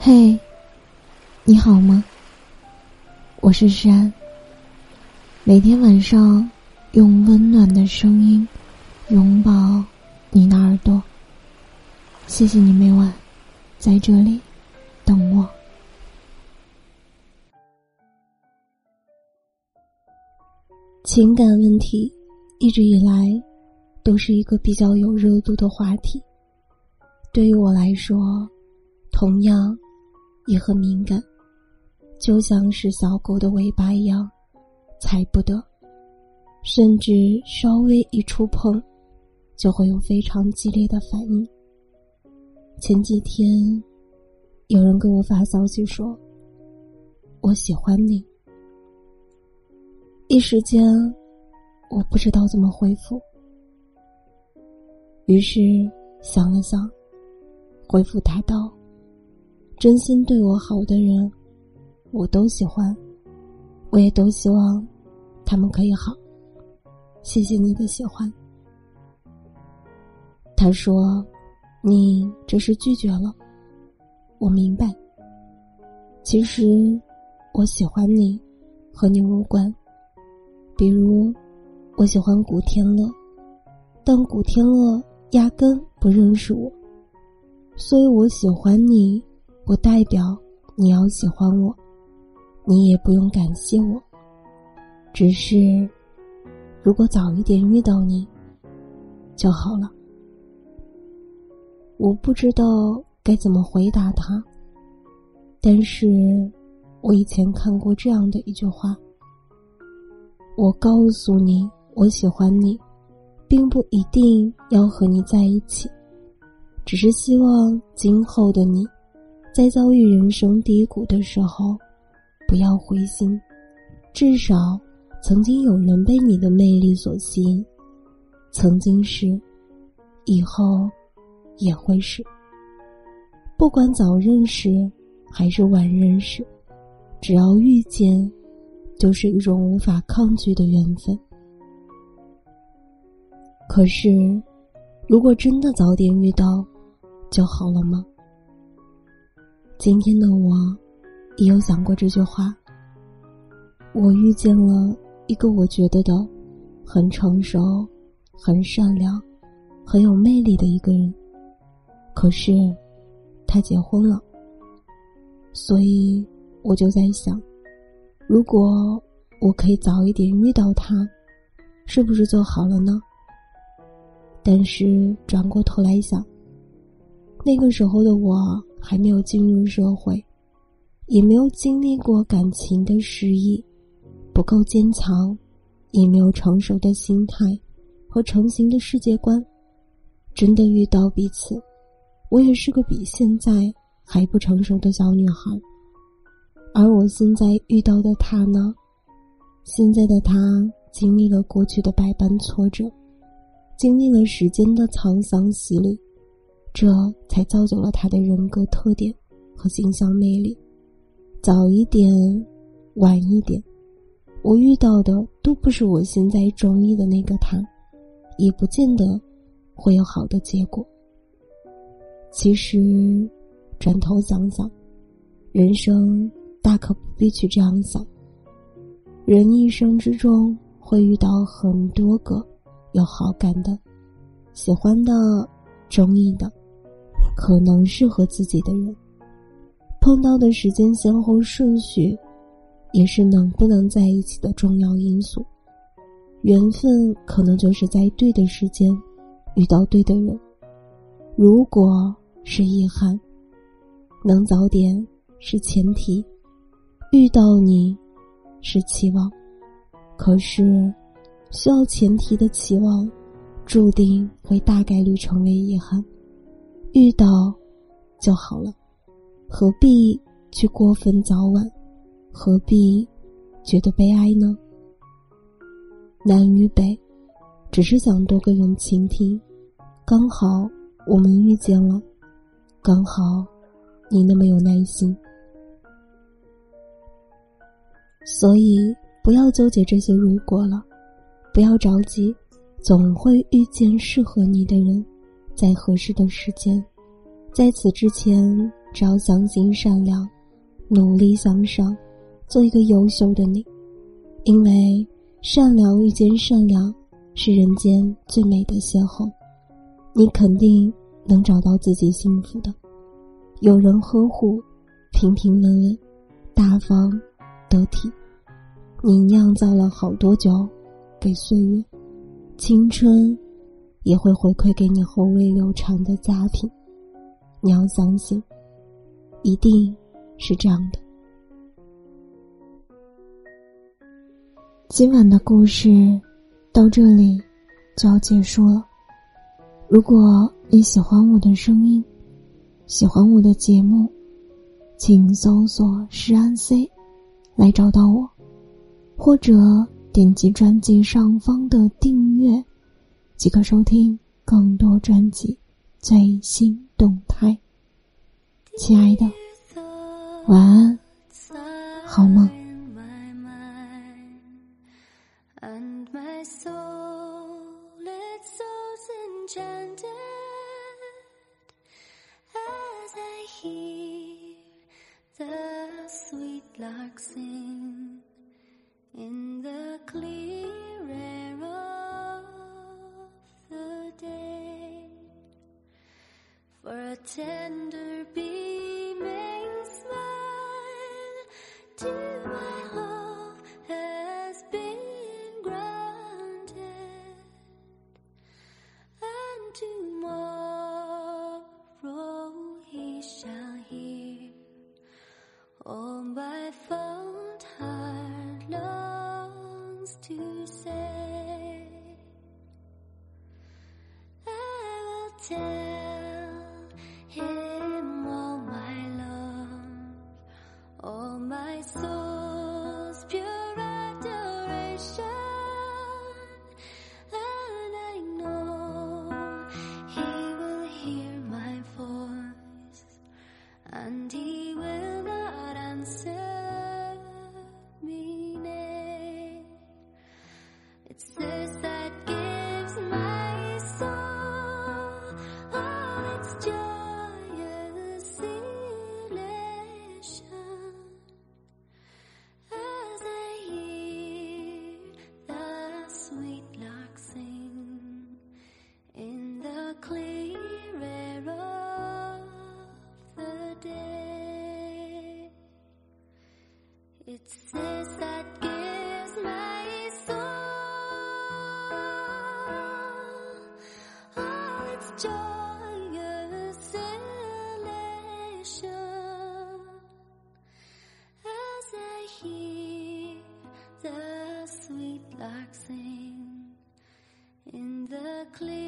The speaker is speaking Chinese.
嘿，你好吗？我是山。每天晚上用温暖的声音拥抱你的耳朵。谢谢你每晚在这里等我。情感问题一直以来都是一个比较有热度的话题。对于我来说，同样。也很敏感，就像是小狗的尾巴一样，踩不得，甚至稍微一触碰，就会有非常激烈的反应。前几天，有人给我发消息说：“我喜欢你。”一时间，我不知道怎么回复，于是想了想，回复他道。真心对我好的人，我都喜欢，我也都希望他们可以好。谢谢你的喜欢。他说：“你这是拒绝了。”我明白。其实我喜欢你，和你无关。比如，我喜欢古天乐，但古天乐压根不认识我，所以我喜欢你。不代表你要喜欢我，你也不用感谢我。只是，如果早一点遇到你就好了。我不知道该怎么回答他，但是我以前看过这样的一句话：我告诉你我喜欢你，并不一定要和你在一起，只是希望今后的你。在遭遇人生低谷的时候，不要灰心，至少曾经有人被你的魅力所吸引，曾经是，以后也会是。不管早认识还是晚认识，只要遇见，就是一种无法抗拒的缘分。可是，如果真的早点遇到，就好了吗？今天的我，也有想过这句话。我遇见了一个我觉得的很成熟、很善良、很有魅力的一个人，可是他结婚了。所以我就在想，如果我可以早一点遇到他，是不是就好了呢？但是转过头来想，那个时候的我。还没有进入社会，也没有经历过感情的失意，不够坚强，也没有成熟的心态和成型的世界观。真的遇到彼此，我也是个比现在还不成熟的小女孩。而我现在遇到的他呢？现在的他经历了过去的百般挫折，经历了时间的沧桑洗礼。这才造就了他的人格特点和形象魅力。早一点，晚一点，我遇到的都不是我现在中意的那个他，也不见得会有好的结果。其实，转头想想，人生大可不必去这样想。人一生之中会遇到很多个有好感的、喜欢的、中意的。可能适合自己的人，碰到的时间先后顺序，也是能不能在一起的重要因素。缘分可能就是在对的时间遇到对的人。如果是遗憾，能早点是前提。遇到你，是期望，可是需要前提的期望，注定会大概率成为遗憾。遇到就好了，何必去过分早晚？何必觉得悲哀呢？南与北，只是想多个人倾听。刚好我们遇见了，刚好你那么有耐心，所以不要纠结这些如果了，不要着急，总会遇见适合你的人。在合适的时间，在此之前，只要相信善良，努力向上，做一个优秀的你。因为善良遇见善良，是人间最美的邂逅。你肯定能找到自己幸福的，有人呵护，平平稳稳，大方得体。你酿造了好多酒，给岁月，青春也会回馈给你后味留长的佳品。你要相信，一定是这样的。今晚的故事到这里就要结束了。如果你喜欢我的声音，喜欢我的节目，请搜索“诗安 C” 来找到我，或者点击专辑上方的订阅，即可收听更多专辑最新动态。亲爱的，晚安，好梦。Tender beaming smile to my hope has been granted and tomorrow he shall hear all my fond heart longs to say. I will joyous as I hear the sweet lark sing in the clear